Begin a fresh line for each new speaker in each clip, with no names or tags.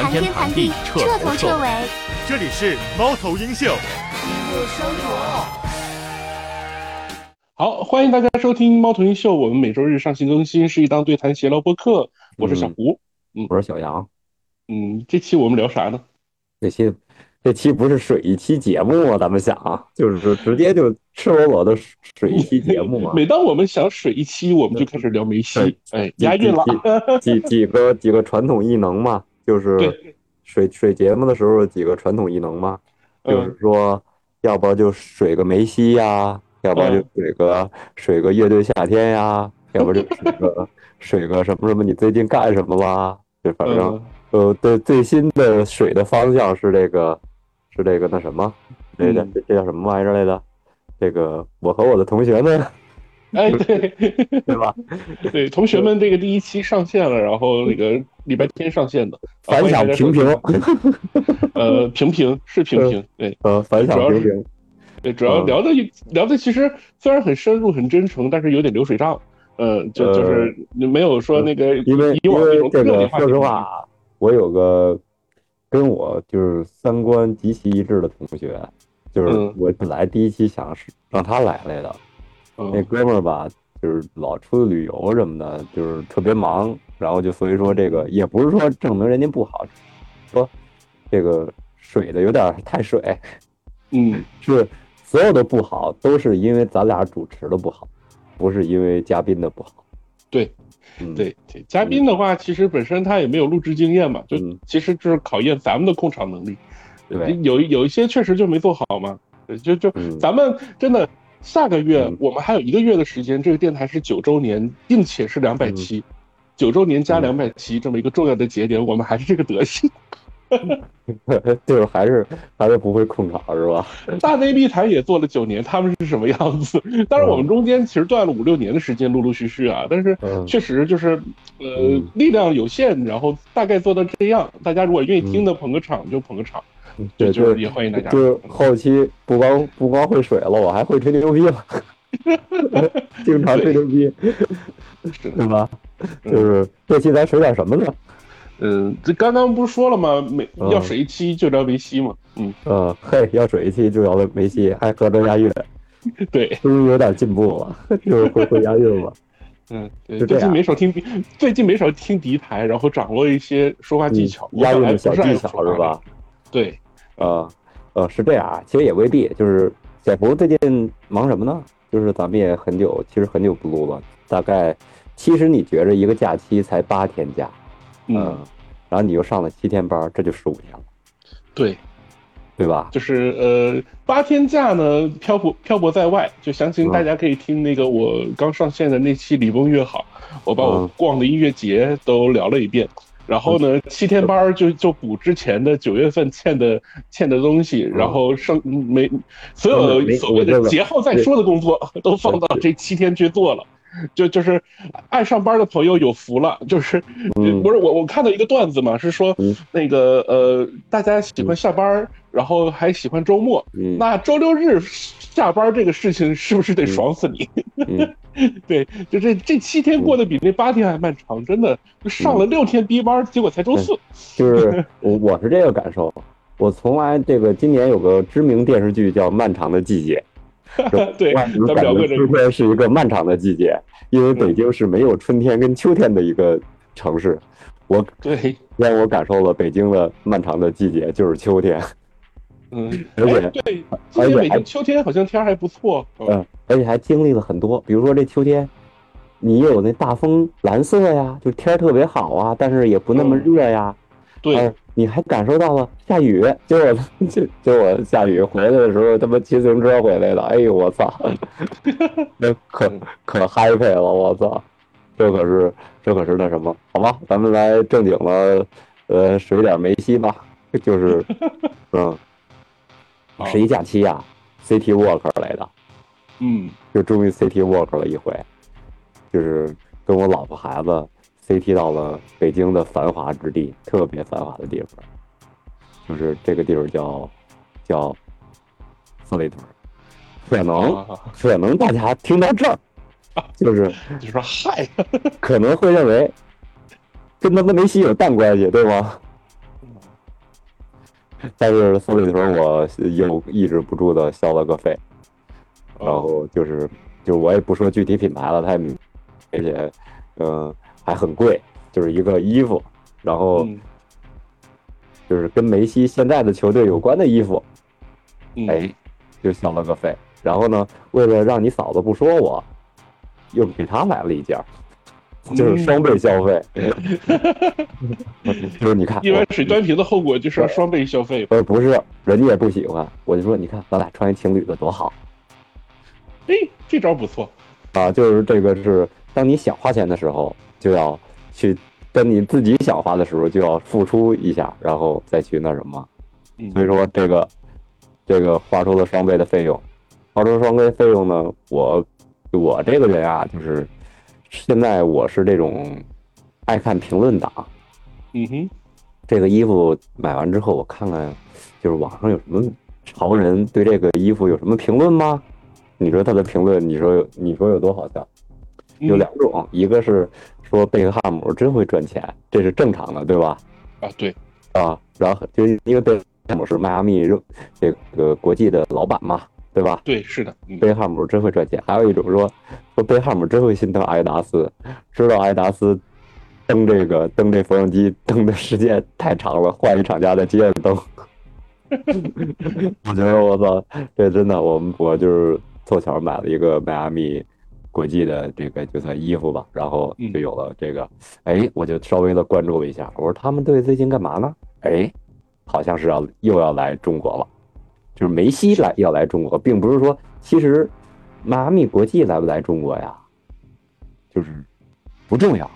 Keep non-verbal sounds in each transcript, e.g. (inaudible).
谈天谈地，彻头彻尾。
这里是猫头鹰秀。
好，欢迎大家收听猫头鹰秀。我们每周日上新更新，是一档对谈闲聊播客。我是小胡，
嗯，我是小杨。
嗯，这期我们聊啥呢？
这期这期不是水一期节目吗？咱们想啊，就是直接就赤裸裸的水一期节目嘛。
每当我们想水一期，我们就开始聊梅西。哎，押韵了。
几几个几个传统异能嘛，就是水水节目的时候几个传统异能嘛，就是说，要不就水个梅西呀，要不就水个水个乐队夏天呀，要不就水个 (laughs) 水个什么什么，你最近干什么啦？就反正。呃，对，最新的水的方向是这个，是这个那什么，这叫这叫什么玩意儿来着？这个我和我的同学们，
哎，对，
对吧？(laughs)
对，同学们，这个第一期上线了，然后那个礼拜天上线的，
反响平平，
呃，平平是平平，对，
呃，反响平平，
对，主要聊的聊的其实虽然很深入很真诚，但是有点流水账，嗯，就就是没有说那个
因为
以往那种
这个，说实话。我有个跟我就是三观极其一致的同学，就是我本来第一期想是让他来来的，那哥们儿吧，就是老出去旅游什么的，就是特别忙，然后就所以说这个也不是说证明人家不好，说这个水的有点太水，
嗯，(laughs)
是所有的不好都是因为咱俩主持的不好，不是因为嘉宾的不好，
对。对，嘉宾的话，其实本身他也没有录制经验嘛，就其实就是考验咱们的控场能力。
对，
有有一些确实就没做好嘛。就就咱们真的下个月我们还有一个月的时间，这个电台是九周年，并且是两百期，九周年加两百期这么一个重要的节点，我们还是这个德行。(laughs)
就是还是还是不会控场是吧？
大内密谈也做了九年，他们是什么样子？当然我们中间其实断了五六年的时间，陆陆续续啊，但是确实就是呃力量有限，然后大概做到这样。大家如果愿意听的捧个场就捧个场，
对，
就是也欢迎大家。
就是后期不光不光会水了，我还会吹牛逼了，(laughs) 经常吹牛逼，对吧？就是这期咱水点什么呢？
嗯，这刚刚不是说了吗？梅要水一期就聊梅西嘛。嗯，
呃，嘿，要水一期就聊梅西，还合着押韵。(laughs)
对，
终于有点进步了，就是会会押韵了。(laughs)
嗯，最近没少听，最近没少听敌台，然后掌握一些说话技巧，
押韵的小技巧是吧？
对，
呃，呃，是这样啊，其实也未必。就是小福最近忙什么呢？就是咱们也很久，其实很久不录了。大概，其实你觉着一个假期才八天假。嗯，然后你又上了七天班，这就十五天了，
对，
对吧？
就是呃，八天假呢，漂泊漂泊在外，就详情大家可以听那个我刚上线的那期《礼崩乐好》，我把我逛的音乐节都聊了一遍。然后呢，七天班就就补之前的九月份欠的欠的东西，然后剩没所有所谓的节后再说的工作都放到这七天去做了。就就是爱上班的朋友有福了，就是不是我我看到一个段子嘛，是说那个呃大家喜欢下班，然后还喜欢周末，那周六日下班这个事情是不是得爽死你？(laughs) 对，就这这七天过得比那八天还漫长，真的上了六天逼班，结果才周四。
就是 (laughs) 我我是这个感受，我从来这个今年有个知名电视剧叫《漫长的季节》。(laughs)
对，
感觉春天是一个漫长的季节，因为北京是没有春天跟秋天的一个城市。我
对
让我感受了北京的漫长的季节就是秋天。
嗯，而且对，而且北京秋天好像天还不错。
嗯，而且还经历了很多，比如说这秋天，你有那大风蓝色呀，就天特别好啊，但是也不那么热呀。
对。
你还感受到了下雨，就我 (laughs) 就就我下雨回来的时候，他妈骑自行车回来的，哎呦我操，(laughs) 那可可 happy 了，我操，这可是这可是那什么，好吧，咱们来正经了，呃，水点梅西吧，就是，(laughs) 嗯，十一假期呀，City Walk 来的，
嗯，
就终于 City Walk 了一回，就是跟我老婆孩子。City 到了北京的繁华之地，特别繁华的地方，就是这个地方叫叫四里屯。可能可能大家听到这儿，(laughs) 就是
就说嗨，
可能会认为跟他妈梅西有蛋关系，对吗？(laughs) 但是送礼的时候我又抑制不住的消了个费，然后就是就我也不说具体品牌了，它也而且嗯还很贵，就是一个衣服，然后就是跟梅西现在的球队有关的衣服，哎，就消了个费。然后呢，为了让你嫂子不说我，又给他买了一件。就是双倍消费，(laughs) 就是你看，
一碗水端平的后果就是要双倍消费。
呃，不是，人家也不喜欢。我就说，你看咱俩穿一情侣的多好。
哎，这招不错。
啊，就是这个是，当你想花钱的时候，就要去；跟你自己想花的时候，就要付出一下，然后再去那什么。所以说，这个这个花出了双倍的费用，花出双倍费用呢，我我这个人啊，就是。现在我是这种爱看评论党，
嗯哼，
这个衣服买完之后，我看看，就是网上有什么潮人对这个衣服有什么评论吗？你说他的评论，你说你说有多好笑？有两种，一个是说贝克汉姆真会赚钱，这是正常的，对吧？
啊，对，
啊，然后就因为贝克汉姆是迈阿密这个国际的老板嘛。对吧？
对，是的，
贝汉姆真会赚钱。还有一种说，说贝汉姆真会心疼埃达斯，知道埃达斯蹬这个蹬这缝纫机蹬的时间太长了，换一厂家再接着蹬。(laughs) 我觉得我操，这真的，我们我就是凑巧买了一个迈阿密国际的这个就算衣服吧，然后就有了这个。哎，我就稍微的关注了一下，我说他们队最近干嘛呢？哎，好像是要又要来中国了。就是梅西来要来中国，并不是说其实迈阿密国际来不来中国呀，就是不重要，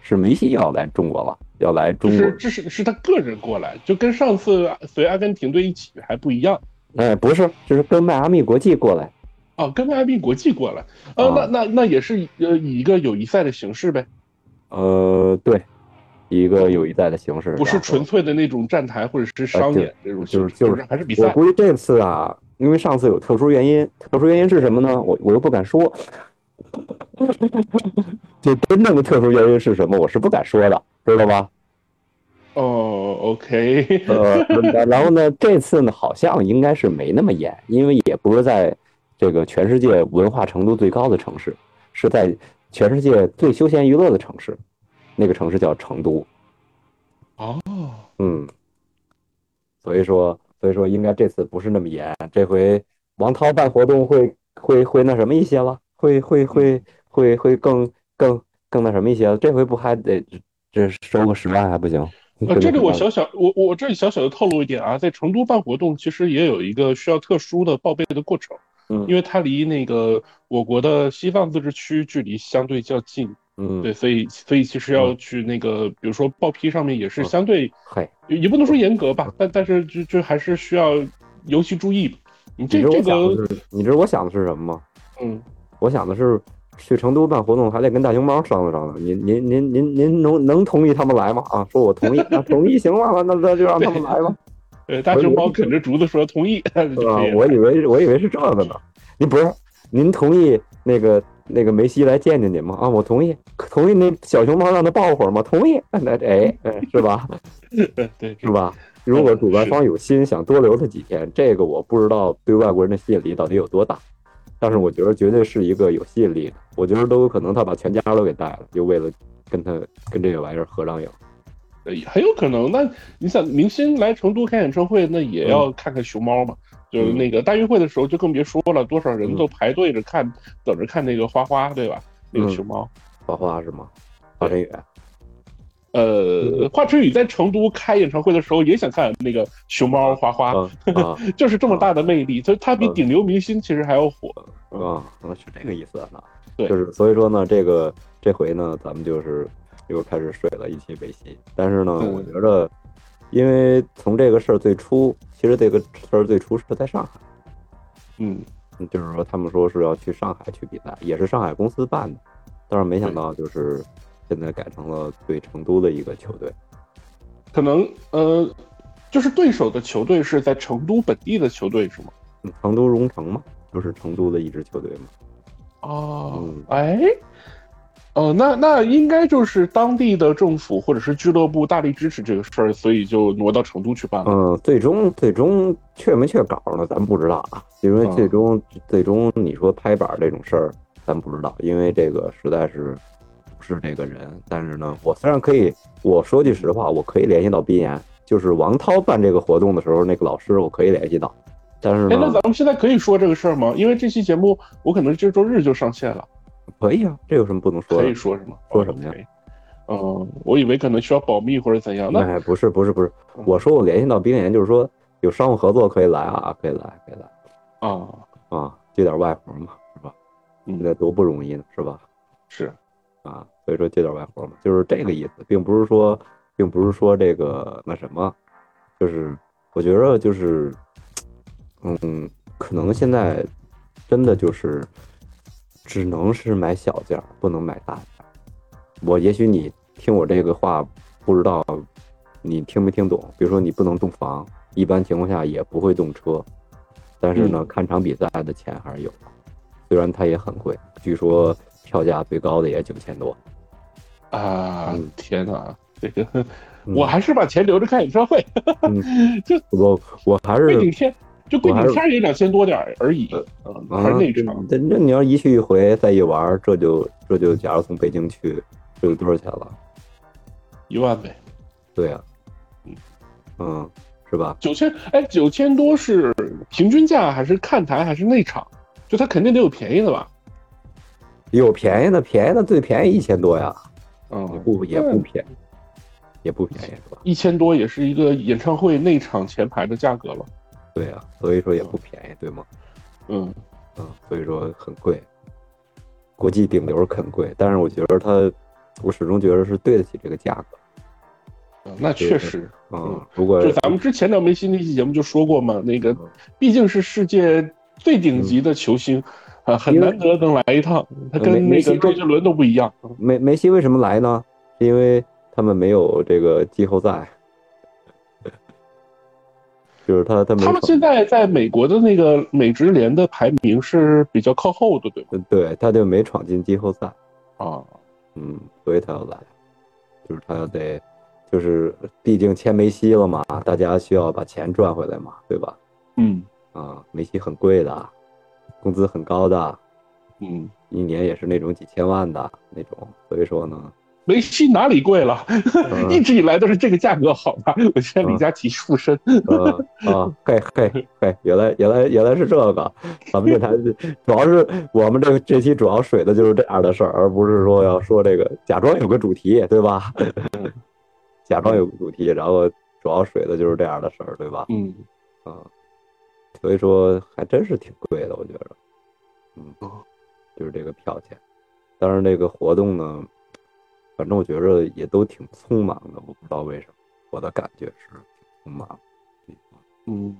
是梅西要来中国了，要来中国。
这是是他个人过来，就跟上次随阿根廷队一起还不一样。
哎，不是，就是跟迈阿密国际过来。
哦，跟迈阿密国际过来，呃，那那那也是呃以一个友谊赛的形式呗。
呃，对。一个友谊赛的形式，
不是纯粹的那种站台或者是商演这种，
就是就
是还是比赛。
我估计这次啊，因为上次有特殊原因，特殊原因是什么呢？我我又不敢说，(laughs) 就真正的特殊原因是什么？我是不敢说的，知道吧？
哦，OK。(laughs)
呃，然后呢，这次呢，好像应该是没那么严，因为也不是在这个全世界文化程度最高的城市，是在全世界最休闲娱乐的城市。那个城市叫成都，
哦，
嗯，所以说，所以说应该这次不是那么严，这回王涛办活动会会会那什么一些了，会会会会会更更更那什么一些，这回不还得这收个十万还不行？
呃，这里我小小我我这里小小的透露一点啊，在成都办活动其实也有一个需要特殊的报备的过程，
嗯，
因为它离那个我国的西藏自治区距离相对较近。
嗯，
对，所以所以其实要去那个，比如说报批上面也是相对，
嗨，
也不能说严格吧，但但是就就还是需要尤其注意。你这这个，
你知道我想的是什么吗？
嗯，
我想的是去成都办活动还得跟大熊猫商量商量。您您您您您能能同意他们来吗？啊，说我同意，那同意行了，那那就让他们来吧。(laughs)
对，大熊猫啃着竹子说同意。(laughs) 啊，
我以为我以为是这个呢。您不是您同意那个？那个梅西来见见你吗？啊，我同意，同意那小熊猫让他抱会儿吗？同意，(laughs) 那哎哎，是吧？(laughs)
对，
是吧？如果主办方有心想多留他几天，这个我不知道对外国人的吸引力到底有多大，但是我觉得绝对是一个有吸引力的。我觉得都有可能他把全家都给带了，就为了跟他跟这个玩意儿合张影。
呃，很有可能。那你想，明星来成都开演唱会，那也要看看熊猫嘛。就是那个大运会的时候，就更别说了，多少人都排队着看，等着看那个花花，对吧？那个熊猫，
花花是吗？华晨宇，
呃，华晨宇在成都开演唱会的时候也想看那个熊猫花花，(laughs) 就是这么大的魅力，就他比顶流明星其实还要火
啊，是这个意思啊。
对，
就是所以说呢，这个这回呢，咱们就是又开始水了一期北西，但是呢，我觉得。因为从这个事儿最初，其实这个事儿最初是在上海，
嗯，
就是说他们说是要去上海去比赛，也是上海公司办的，但是没想到就是现在改成了对成都的一个球队，
可能呃，就是对手的球队是在成都本地的球队是吗？
成都蓉城嘛，就是成都的一支球队嘛。
哦，哎，哦，那那应该就是当地的政府或者是俱乐部大力支持这个事儿，所以就挪到成都去办了。
嗯，最终最终确没确稿呢，咱不知道啊，因为最终最终你说拍板这种事儿，咱不知道，因为这个实在是不是这个人。但是呢，我虽然可以，我说句实话，我可以联系到斌岩，就是王涛办这个活动的时候，那个老师我可以联系到。但是，哎，
那咱们现在可以说这个事儿吗？因为这期节目我可能这周日就上线了。
可以啊，这有什么不能说的？
可以说什么？
说什么呀？
嗯，我以为可能需要保密或者怎样。
那不是不是不是，我说我联系到冰岩，就是说有商务合作可以来啊，可以来可以来。
啊
啊，接点外活嘛，是吧？现在多不容易呢，是吧？
是
啊，所以说接点外活嘛，就是这个意思，并不是说，并不是说这个那什么，就是我觉得就是，嗯，可能现在真的就是。只能是买小件儿，不能买大件儿。我也许你听我这个话，不知道你听没听懂。比如说你不能动房，一般情况下也不会动车。但是呢，看场比赛的钱还是有的，虽然它也很贵，据说票价最高的也九千多。
啊，天哪，这个我还是把钱留着看演唱会。(laughs)
就我我还是
背景片。就贵景天也两千多点而已，嗯，还是那场。
那那你要一去一回再一玩，这就这就假如从北京去，这就多少钱了？
一万呗。
对呀，嗯嗯，是吧？
九千，哎，九千多是平均价还是看台还是内场？就它肯定得有便宜的吧？
有便宜的，便宜的最便宜一千多呀。
嗯，
不也不便宜，也不便宜是吧？
一千多也是一个演唱会内场前排的价格了。
对啊，所以说也不便宜，对吗？
嗯
嗯，所以说很贵，国际顶流很贵，但是我觉得它，我始终觉得是对得起这个价格。
那确实，
嗯，如果
就咱们之前聊梅西那期节目就说过嘛，那个毕竟是世界最顶级的球星啊，很难得能来一趟，他跟那个周杰伦都不一样。
梅梅西为什么来呢？因为他们没有这个季后赛。就是他，他
他们现在在美国的那个美职联的排名是比较靠后的，对
吗？对，他就没闯进季后赛
啊，
嗯，所以他要来，就是他要得，就是毕竟签梅西了嘛，大家需要把钱赚回来嘛，对吧？
嗯，
啊，梅西很贵的，工资很高的，
嗯，
一年也是那种几千万的那种，所以说呢。
梅西哪里贵了？一直以来都是这个价格，好吧？我现在李佳琦附身。
啊，嘿嘿嘿，原来原来原来是这个。咱们这台主要是我们这这期主要水的就是这样的事儿，而不是说要说这个假装有个主题，对吧？(laughs) 假装有个主题，然后主要水的就是这样的事儿，对吧？
嗯
啊，所以说还真是挺贵的，我觉得。嗯，就是这个票钱，当然这个活动呢。反正我觉着也都挺匆忙的，我不知道为什么，我的感觉是挺匆忙。
嗯，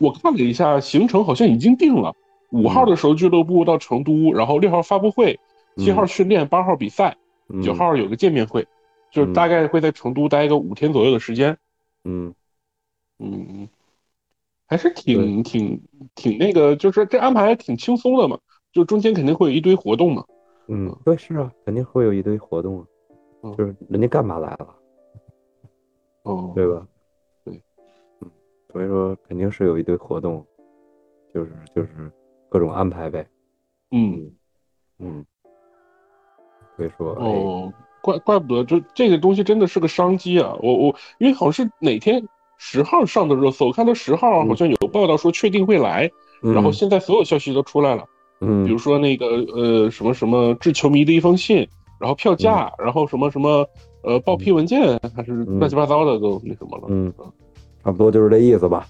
我看了一下行程，好像已经定了。五号的时候俱乐部到成都，然后六号发布会，七号训练，八号比赛，九号有个见面会，就是大概会在成都待个五天左右的时间。
嗯
嗯，还是挺挺挺那个，就是这安排还挺轻松的嘛，就中间肯定会有一堆活动嘛。
嗯，对，是啊，肯定会有一堆活动啊。就是人家干嘛来了，
哦，
对吧？
对，
嗯，所以说肯定是有一堆活动，就是就是各种安排呗。
嗯
嗯，所以说
哦，怪怪不得，这这个东西真的是个商机啊！我我因为好像是哪天十号上的热搜，我看到十号好像有报道说确定会来，然后现在所有消息都出来了，
嗯，
比如说那个呃什么什么致球迷的一封信。然后票价，然后什么什么，呃，报批文件还是乱七八糟的都那什么了，
嗯，差不多就是这意思吧，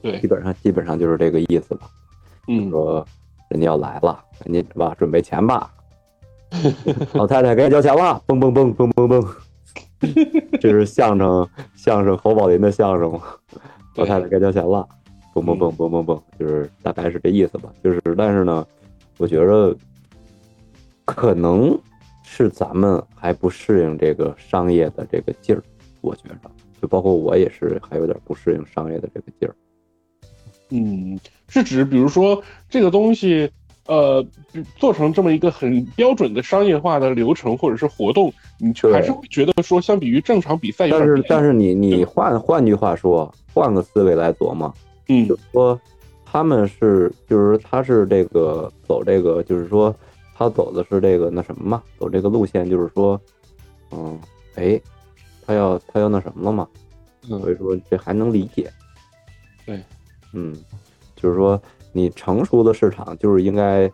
对，
基本上基本上就是这个意思吧，
嗯，
说人家要来了，赶紧是吧，准备钱吧，老太太该交钱了，蹦蹦蹦蹦蹦蹦，这是相声相声侯宝林的相声嘛，老太太该交钱了，蹦蹦蹦蹦蹦蹦，就是大概是这意思吧，就是但是呢，我觉着可能。是咱们还不适应这个商业的这个劲儿，我觉得，就包括我也是还有点不适应商业的这个劲儿。
嗯，是指比如说这个东西，呃，做成这么一个很标准的商业化的流程或者是活动，你还是会觉得说，相比于正常比赛，
但是但是你你换换句话说，换个思维来琢磨，
嗯，
就是说他们是就是他是这个走这个就是说他走的是这个那什么嘛，走这个路线就是说，嗯，哎，他要他要那什么了嘛，所以说这还能理解，
对，
嗯，就是说。你成熟的市场就是应该，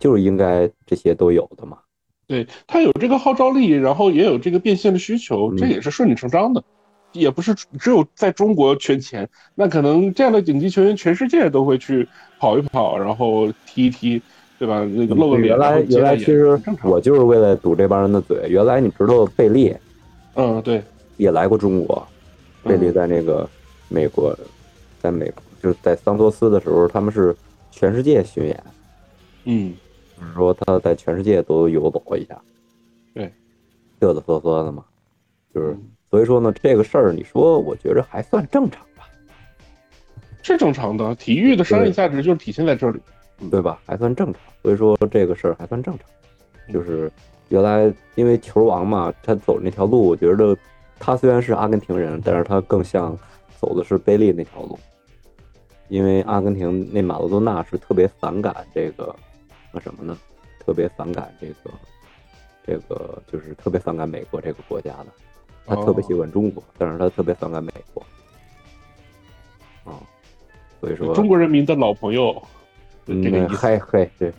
就是应该这些都有的嘛。
对，他有这个号召力，然后也有这个变现的需求，这也是顺理成章的。也不是只有在中国圈钱，那可能这样的顶级球员，全世界都会去跑一跑，然后踢一踢，对吧？那个露个脸。
原来原来其实我就是为了堵这帮人的嘴。原来你知道贝利，
嗯，对，
也来过中国。贝利在那个美国，在美国。就是在桑托斯的时候，他们是全世界巡演，
嗯，
就是说他在全世界都游走了一下，
对，
嘚嘚呵呵的嘛，就是所以说呢，这个事儿你说，我觉着还算正常吧，
是正常的，体育的商业价值就是体现在这里，
对吧？还算正常，所以说这个事儿还算正常，就是原来因为球王嘛，他走那条路，我觉得他虽然是阿根廷人，但是他更像走的是贝利那条路。因为阿根廷那马拉多纳是特别反感这个，那什么呢？特别反感这个，这个就是特别反感美国这个国家的。他特别喜欢中国，但是他特别反感美国。啊，所以说
中国人民的老朋友，这个
嗨嗨，对，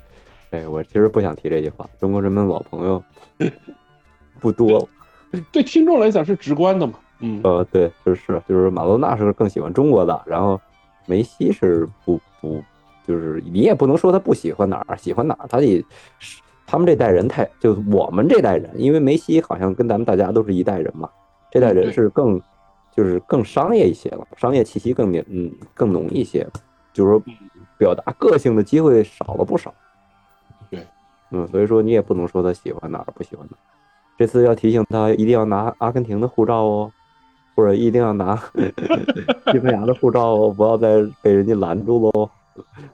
哎，我其实不想提这句话。中国人民老朋友 (laughs) 不多，
对听众来讲是直观的嘛？嗯，
呃，对，就是就是马拉多纳是更喜欢中国的，然后。梅西是不不，就是你也不能说他不喜欢哪儿，喜欢哪儿，他也是他们这代人太，就我们这代人，因为梅西好像跟咱们大家都是一代人嘛，这代人是更就是更商业一些了，商业气息更浓，嗯，更浓一些，就是说表达个性的机会少了不少。
对，
嗯，所以说你也不能说他喜欢哪儿不喜欢哪儿，这次要提醒他一定要拿阿根廷的护照哦。或者一定要拿 (laughs) 西班牙的护照哦，不要再被人家拦住喽。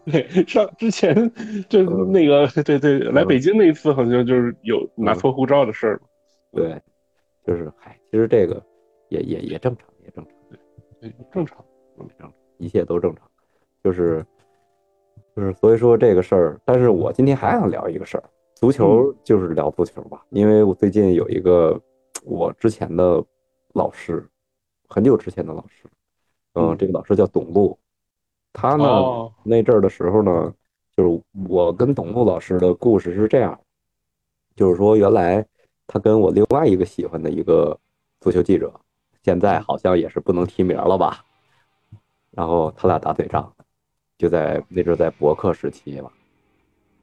对，上之前就那个，对对，来北京那一次好像就是有拿错护照的事儿。
对，就是嗨，其实这个也也也正常，也正常，
对，正常，
正常，一切都正常。就是就是，所以说这个事儿，但是我今天还想聊一个事儿，足球就是聊足球吧，因为我最近有一个我之前的老师。很久之前的老师，嗯，这个老师叫董路，他呢那阵儿的时候呢，就是我跟董路老师的故事是这样，就是说原来他跟我另外一个喜欢的一个足球记者，现在好像也是不能提名了吧，然后他俩打嘴仗，就在那阵在博客时期嘛，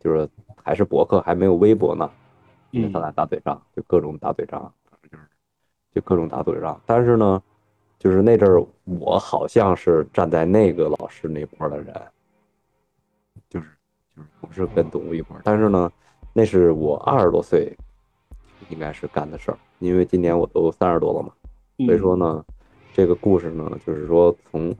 就是还是博客还没有微博呢，因为他俩打嘴仗，就各种打嘴仗，就是就各种打嘴仗，但是呢。就是那阵儿，我好像是站在那个老师那波的人，就是就是不是跟董路一波，但是呢，那是我二十多岁应该是干的事儿，因为今年我都三十多了嘛，所以说呢，这个故事呢，就是说从，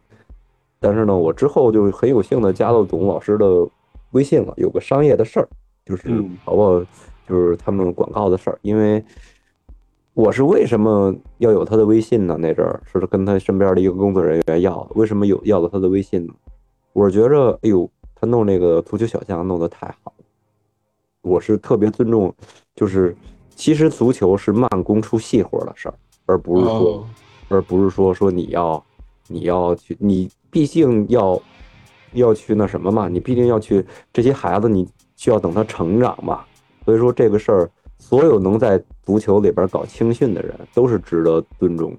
但是呢，我之后就很有幸的加到董老师的微信了，有个商业的事儿，就是包括就是他们广告的事儿，因为。我是为什么要有他的微信呢？那阵儿是跟他身边的一个工作人员要，为什么有要了他的微信呢？我是觉着，哎呦，他弄那个足球小将弄得太好了。我是特别尊重，就是其实足球是慢工出细活的事儿，而不是说，而不是说说你要你要去，你毕竟要要去那什么嘛，你毕竟要去这些孩子，你需要等他成长嘛。所以说这个事儿。所有能在足球里边搞青训的人都是值得尊重的。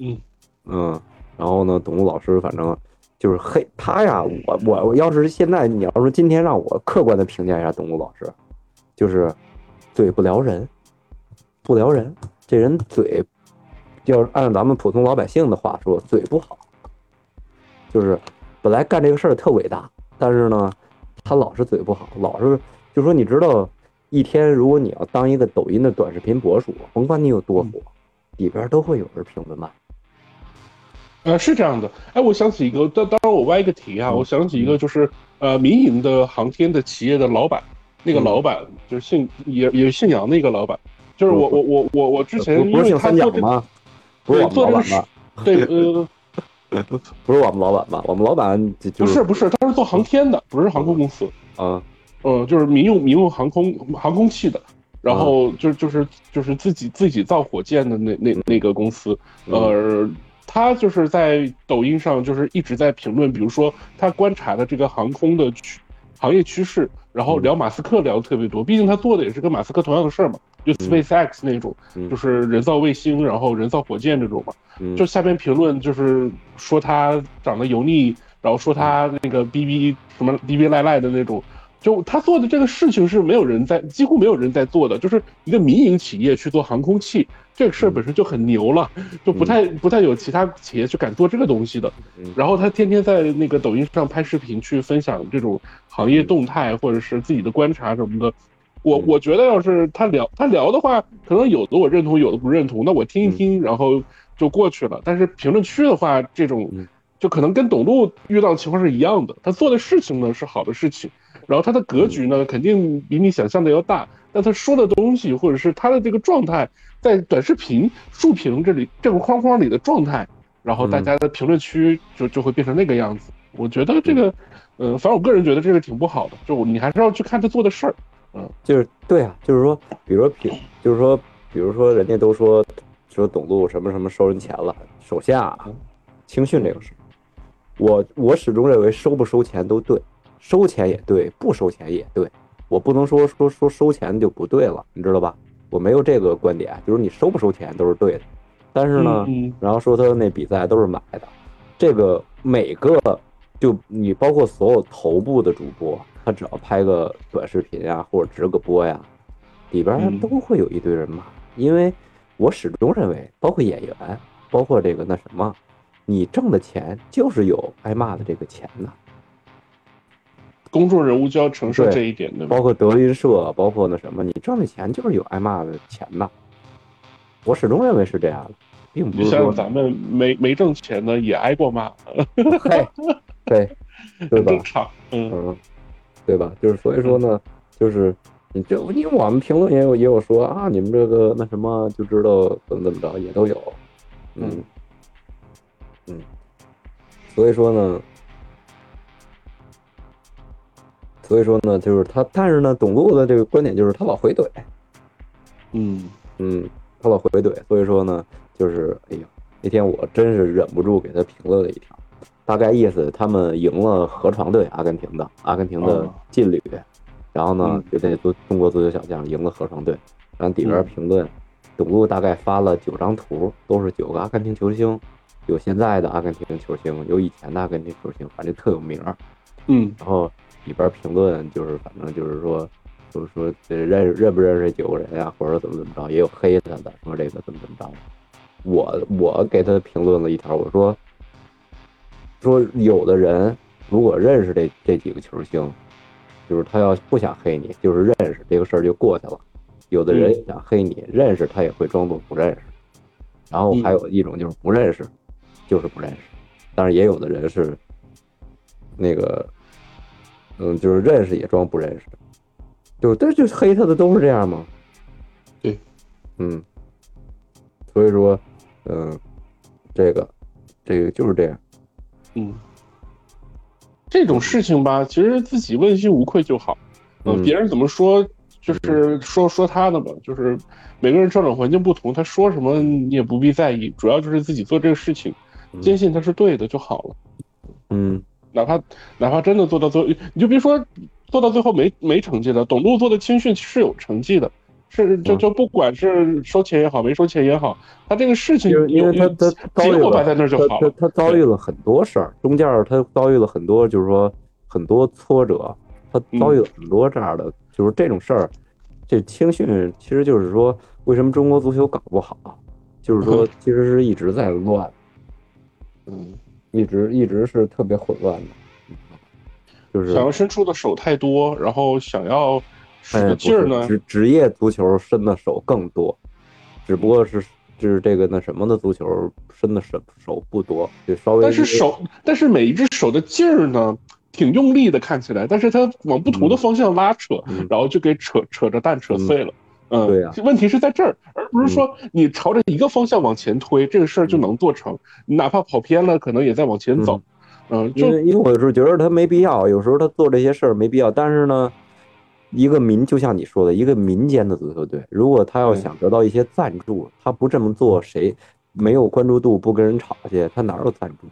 嗯
嗯，然后呢，董路老师反正就是黑，他呀，我我我要是现在你要说今天让我客观的评价一下董路老师，就是嘴不撩人，不撩人，这人嘴，要是按咱们普通老百姓的话说，嘴不好，就是本来干这个事儿特伟大，但是呢，他老是嘴不好，老是就说你知道。一天，如果你要当一个抖音的短视频博主，甭管你有多火，里边都会有人评论骂。
呃，是这样的。哎，我想起一个，当当然我歪一个题啊，我想起一个，就是呃，民营的航天的企业的老板，那个老板就是姓也也姓杨的一个老板，就是我我我我我之前因为他做这
吗？不是我们老板吧？
对，呃，
不是我们老板吧？我们老板
不是不是，他是做航天的，不是航空公司
啊，
嗯，就是民用民用航空航空器的。然后就就是就是自己自己造火箭的那那那个公司，呃，他就是在抖音上就是一直在评论，比如说他观察的这个航空的趋行业趋势，然后聊马斯克聊的特别多，毕竟他做的也是跟马斯克同样的事儿嘛，就 SpaceX 那种，就是人造卫星，然后人造火箭这种嘛，就下边评论就是说他长得油腻，然后说他那个逼逼什么逼逼赖赖的那种。就他做的这个事情是没有人在，几乎没有人在做的，就是一个民营企业去做航空器，这个事儿本身就很牛了，就不太不太有其他企业去敢做这个东西的。然后他天天在那个抖音上拍视频去分享这种行业动态或者是自己的观察什么的。我我觉得要是他聊他聊的话，可能有的我认同，有的不认同，那我听一听，然后就过去了。但是评论区的话，这种就可能跟董路遇到的情况是一样的，他做的事情呢是好的事情。然后他的格局呢，肯定比你想象的要大，但他说的东西或者是他的这个状态，在短视频竖屏这里这个框框里的状态，然后大家的评论区就就会变成那个样子。我觉得这个，嗯，反正我个人觉得这个挺不好的，就你还是要去看他做的事儿。嗯，
就是对啊，就是说，比如说评，就是说，比如说人家都说说董路什么什么收人钱了，首先啊，青训这个事，我我始终认为收不收钱都对。收钱也对，不收钱也对，我不能说说说收钱就不对了，你知道吧？我没有这个观点，就是你收不收钱都是对的。但是呢，然后说他那比赛都是买的，这个每个就你包括所有头部的主播，他只要拍个短视频呀或者直个播呀，里边都会有一堆人骂，因为我始终认为，包括演员，包括这个那什么，你挣的钱就是有挨骂的这个钱呢。
公众人物就要承受这一点的，
包括德云社，包括那什么，你挣的钱就是有挨骂的钱呐。我始终认为是这样的，并不是
说咱们没没挣钱的也挨过骂。
对对 (laughs) 对吧？
正常，嗯，
对吧？就是所以说呢，就是你这，因为我们评论也有也有说啊，你们这个那什么就知道怎么怎么着，也都有，嗯嗯，所以说呢。所以说呢，就是他，但是呢，董路的这个观点就是他老回怼，
嗯
嗯，他老回怼。所以说呢，就是哎呀，那天我真是忍不住给他评论了一条，大概意思他们赢了河床队，阿根廷的阿根廷的劲旅，然后呢，就那足中国足球小将赢了河床队，然后底边评论，董路大概发了九张图，都是九个阿根廷球星，有现在的阿根廷球星，有以前的阿根廷球星，反正特有名儿，
嗯，
然后。里边评论就是，反正就是说，就是说认认不认识这九个人呀，或者怎么怎么着，也有黑他的，说这个怎么怎么着。我我给他评论了一条，我说，说有的人如果认识这这几个球星，就是他要不想黑你，就是认识这个事儿就过去了。有的人想黑你，认识他也会装作不认识。然后还有一种就是不认识，就是不认识。但是也有的人是那个。嗯，就是认识也装不认识，就这就黑他的都是这样吗？
对，
嗯，所以说，嗯，这个，这个就是这样，
嗯，这种事情吧，其实自己问心无愧就好，嗯，别人怎么说，就是说说他的吧，就是每个人成长环境不同，他说什么你也不必在意，主要就是自己做这个事情，坚信他是对的就好了，
嗯。
哪怕哪怕真的做到最后，你就别说做到最后没没成绩了。董路做的青训是有成绩的，是就就不管是收钱也好，没收钱也好，他这个事情
因为他他
结果摆在那就好
了。他遭遇了很多事儿，中间他遭遇了很多，就是说很多挫折，他遭遇了很多这样的，就是这种事儿。这青训其实就是说，为什么中国足球搞不好？就是说，(laughs) 其实是一直在乱。
嗯。
一直一直是特别混乱的，就是
想要伸出的手太多，然后想要使劲儿呢。
职职业足球伸的手更多，只不过是就是这个那什么的足球，伸的手手不多，就稍微。
但是手，但是每一只手的劲儿呢，挺用力的，看起来，但是它往不同的方向拉扯，然后就给扯扯着蛋扯碎了。嗯，
对呀。
问题是在这儿，而不是说你朝着一个方向往前推，这个事儿就能做成。你哪怕跑偏了，可能也在往前走。嗯，
因为因为我是觉得他没必要，有时候他做这些事儿没必要。但是呢，一个民就像你说的，一个民间的足球队，如果他要想得到一些赞助，他不这么做，谁没有关注度，不跟人吵去，他哪有赞助？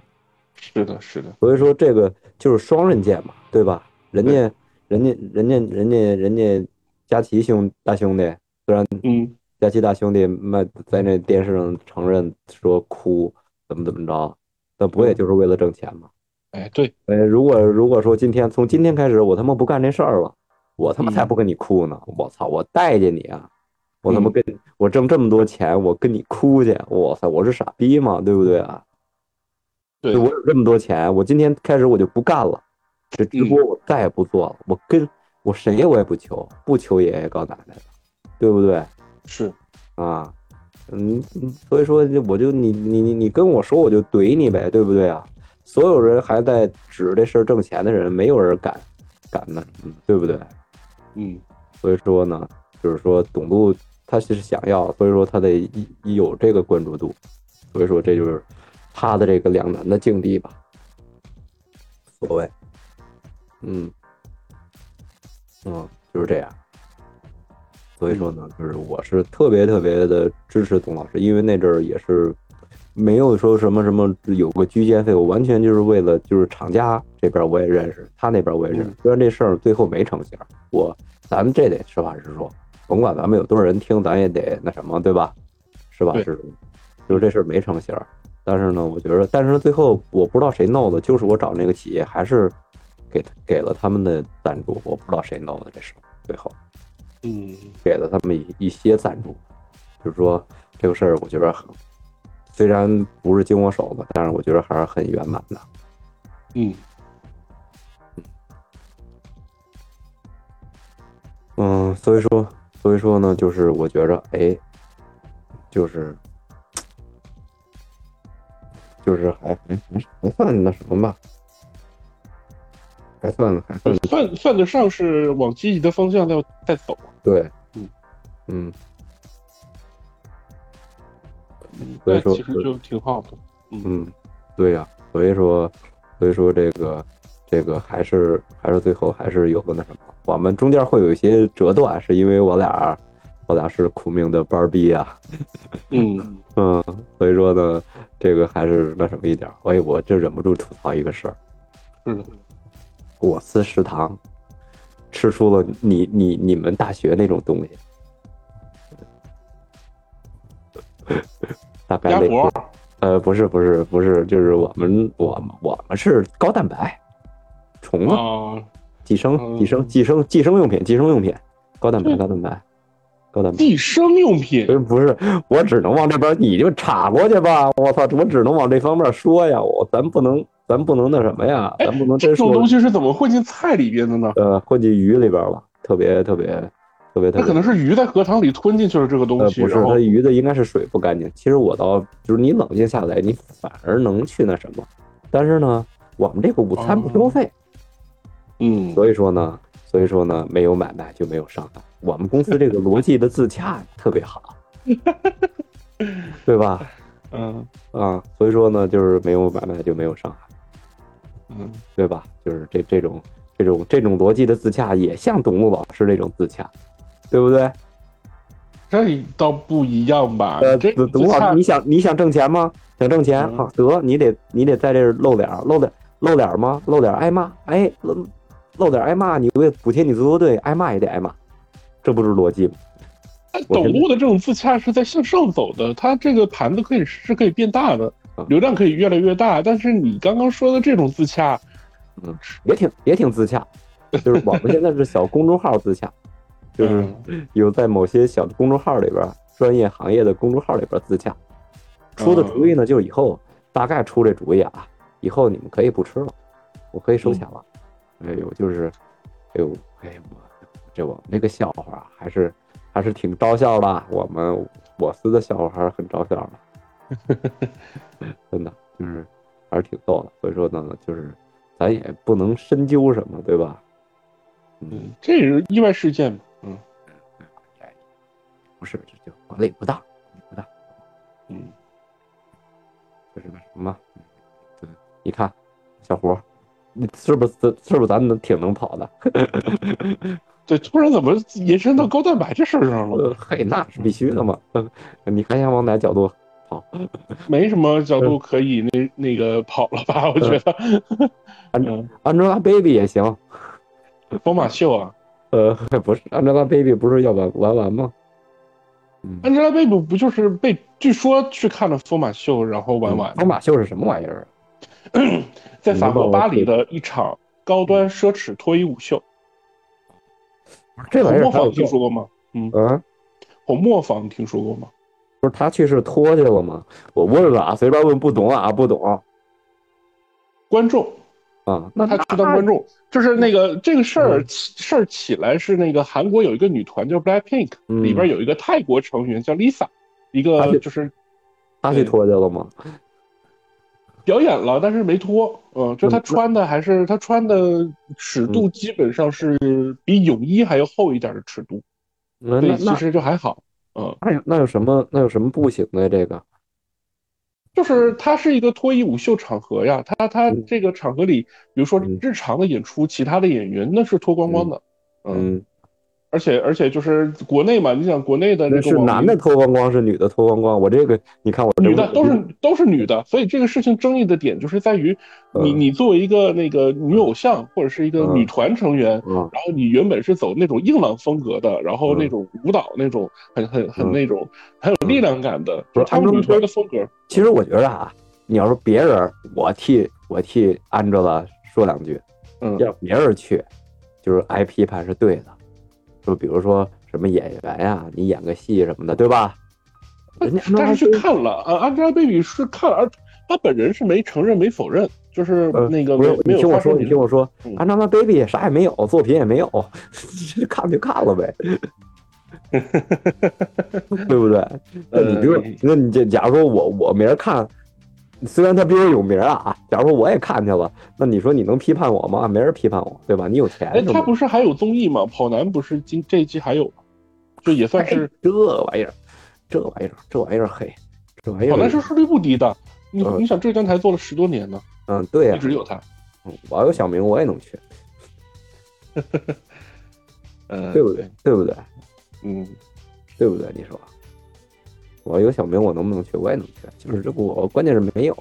是的，是的。
所以说这个就是双刃剑嘛，对吧？人家，人家，人家，人家，人家佳琪兄大兄弟，虽然
嗯，
佳琪大兄弟卖在那电视上承认说哭怎么怎么着，那不也就是为了挣钱吗？
哎，对，
哎，如果如果说今天从今天开始我他妈不干这事儿了，我他妈才不跟你哭呢！我操，我待见你啊！我他妈跟我挣这么多钱，我跟你哭去！我操，我是傻逼吗？对不对啊？
对，
我有这么多钱，我今天开始我就不干了，这直播我再也不做了。我跟我谁我也不求，不求爷爷告奶奶的，对不对？
是
啊，嗯，所以说我就你你你你跟我说我就怼你呗，对不对啊？所有人还在指这事儿挣钱的人，没有人敢敢的，对不对？
嗯，
所以说呢，就是说董路他其实想要，所以说他得一有这个关注度，所以说这就是他的这个两难的境地吧。所谓，嗯，嗯，就是这样。所以说呢，就是我是特别特别的支持董老师，因为那阵儿也是。没有说什么什么有个居间费，我完全就是为了就是厂家这边我也认识，他那边我也认识。虽然这事儿最后没成型，我咱们这得实话实说，甭管咱们有多少人听，咱也得那什么，对吧？实话实说，就是这事儿没成型。但是呢，我觉得，但是最后我不知道谁弄的，就是我找那个企业还是给给了他们的赞助，我不知道谁弄的这事最后，
嗯，
给了他们一一些赞助，就是说这个事儿，我觉得很。虽然不是经我手吧，但是我觉得还是很圆满的。
嗯，
嗯，所以说，所以说呢，就是我觉着，哎，就是，就是还还还算那什么吧，还算还算
算算得上是往积极的方向在在走。
对，
嗯
嗯。
所以说其实就挺好的，
嗯，对呀，所以说，所以说这个，这个还是还是最后还是有个那什么，我们中间会有一些折断，是因为我俩，我俩是苦命的班儿逼啊，
嗯。(laughs)
嗯，所以说呢，这个还是那什么一点，哎，我就忍不住吐槽一个事儿，
嗯，
我司食堂吃出了你你你们大学那种东西。大概类似，呃，不是不是不是，就是我们我我们是高蛋白，虫子，寄生寄生寄生寄生用品寄生用品，高蛋白高蛋白，高蛋白
寄生用品，
不是，我只能往这边，你就插过去吧，我操，我只能往这方面说呀，我咱不能咱不能那什么呀，咱不能这
种东西是怎么混进菜里边的呢？
呃，混进鱼里边了，特别特别。特别，它
可能是鱼在荷塘里吞进去了这个东西。
不是，它鱼的应该是水不干净。其实我倒就是你冷静下来，你反而能去那什么。但是呢，我们这个午餐不收费。
嗯，
所以说呢，所以说呢，没有买卖就没有伤害。我们公司这个逻辑的自洽特别好，(laughs) 对吧？
嗯
啊，所以说呢，就是没有买卖就没有伤害。
嗯，
对吧？就是这这种这种这种逻辑的自洽，也像董路老师那种自洽。对不对？
这倒不一样吧？
呃，
董
老师，你想你想挣钱吗？想挣钱，好得你得你得在这露脸，露脸露脸吗？露脸挨骂，哎，露露脸挨骂，你为补贴你足球队，挨骂也得挨骂，这不是逻辑吗？
董路的这种自洽是在向上走的，它这个盘子可以是可以变大的，流量可以越来越大。但是你刚刚说的这种自洽，
嗯，也挺也挺自洽，就是我们现在是小公众号自洽。就是有在某些小的公众号里边，专业行业的公众号里边自洽出的主意呢，就是以后大概出这主意啊，以后你们可以不吃了，我可以收钱了。哎呦，就是，哎呦，哎我这我那个笑话还是还是挺招笑的。我们我司的笑话还是很招笑的，(laughs) 真的就是还是挺逗的。所以说呢，就是咱也不能深究什么，对吧？
嗯，这是意外事件嘛，嗯，
不是，这就管理不当，不大，
嗯，
这是那什么？对，你看，小胡，你是不是是不是咱能挺能跑的？(laughs)
对，突然怎么延伸到高蛋白这事儿上了？
嘿，那是必须的嘛。(laughs) 你还想往哪角度跑？(laughs)
没什么角度可以那那个跑了吧？我觉得
，Angelababy 也行。
疯马秀啊？
呃，(laughs) 不是，Angelababy 不是要玩玩完吗
？Angelababy 不就是被据说去看了疯马秀，然后玩完？
疯马秀是什么玩意儿？(clears throat)
在法国巴黎的一场高端奢侈脱衣舞秀。
这玩意儿
磨坊听说过吗？嗯
啊，
红磨坊听说过吗？
不是他去是脱去了吗？我问了啊，随便问，不懂啊，不懂。
观众
啊，那
他去当观众，就是那个这个事儿事儿起来是那个韩国有一个女团叫 Black Pink，里边有一个泰国成员叫 Lisa，一个就是
他去脱去了吗？
表演了，但是没脱。嗯，就他穿的还是他穿的尺度基本上是比泳衣还要厚一点的尺度，
那
其实就还好。嗯，
那有那有什么那有什么不行的这个？
就是它是一个脱衣舞秀场合呀，它它这个场合里，比如说日常的演出，其他的演员那是脱光光的。嗯。而且而且就是国内嘛，你想国内的那个
是男的脱光光，是女的脱光光。我这个你看我
女的都是都是女的，所以这个事情争议的点就是在于你你作为一个那个女偶像或者是一个女团成员，然后你原本是走那种硬朗风格的，然后那种舞蹈那种很很很那种很有力量感的，就是他们女团的风格。
其实我觉得啊，你要说别人，我替我替 Angela 说两句，
嗯，
要别人去，就是挨批判是对的。就比如说什么演员呀，你演个戏什么的，对吧？
人家但是去看了啊，Angelababy 是看了，而她本人是没承认、没否认，就是那个没有。
你听我说，你听我说，Angelababy 啥也没有，作品也没有，(laughs) 看就看了呗，(laughs) 对不对？那你比如，那你这假如说我我没人看。虽然他比我有名啊，假如说我也看去了，那你说你能批判我吗？没人批判我，对吧？你有钱。
哎，他不是还有综艺吗？跑男不是今这一季还有吗？就也算是
这玩意儿，这玩意儿，这玩意儿黑，这玩意儿。
跑男收视率不低的，你你想浙江台做了十多年呢？
嗯，对呀，
一直有他。
嗯，我有小明，我也能去。(laughs)
嗯，
对不对？对不对？
嗯，
对不对？你说。我有小明，我能不能去？我也能去。就是这我关键是没有，